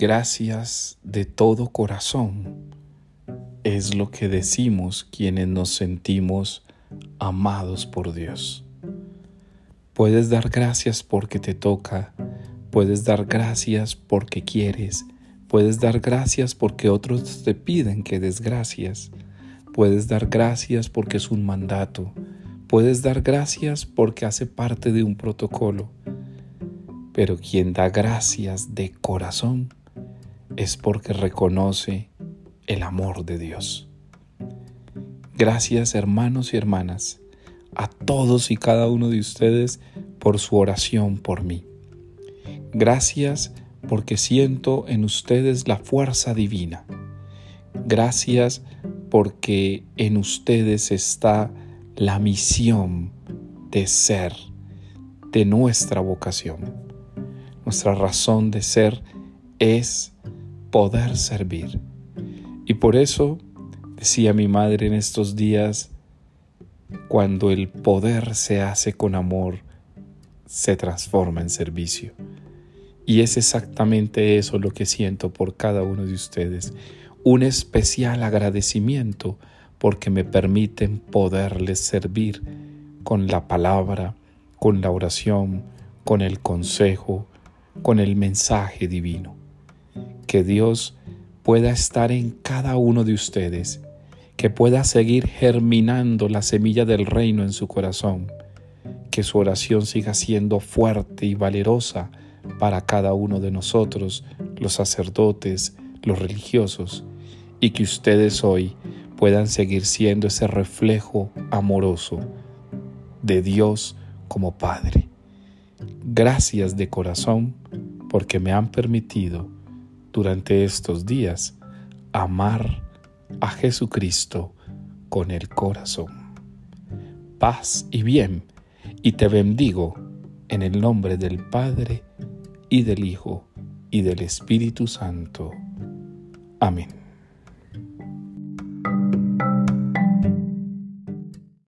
Gracias de todo corazón es lo que decimos quienes nos sentimos amados por Dios. Puedes dar gracias porque te toca, puedes dar gracias porque quieres, puedes dar gracias porque otros te piden que des gracias, puedes dar gracias porque es un mandato, puedes dar gracias porque hace parte de un protocolo, pero quien da gracias de corazón es porque reconoce el amor de Dios. Gracias hermanos y hermanas, a todos y cada uno de ustedes por su oración por mí. Gracias porque siento en ustedes la fuerza divina. Gracias porque en ustedes está la misión de ser, de nuestra vocación. Nuestra razón de ser es poder servir. Y por eso, decía mi madre en estos días, cuando el poder se hace con amor, se transforma en servicio. Y es exactamente eso lo que siento por cada uno de ustedes. Un especial agradecimiento porque me permiten poderles servir con la palabra, con la oración, con el consejo, con el mensaje divino. Que Dios pueda estar en cada uno de ustedes, que pueda seguir germinando la semilla del reino en su corazón, que su oración siga siendo fuerte y valerosa para cada uno de nosotros, los sacerdotes, los religiosos, y que ustedes hoy puedan seguir siendo ese reflejo amoroso de Dios como Padre. Gracias de corazón porque me han permitido durante estos días amar a Jesucristo con el corazón. Paz y bien, y te bendigo en el nombre del Padre y del Hijo y del Espíritu Santo. Amén.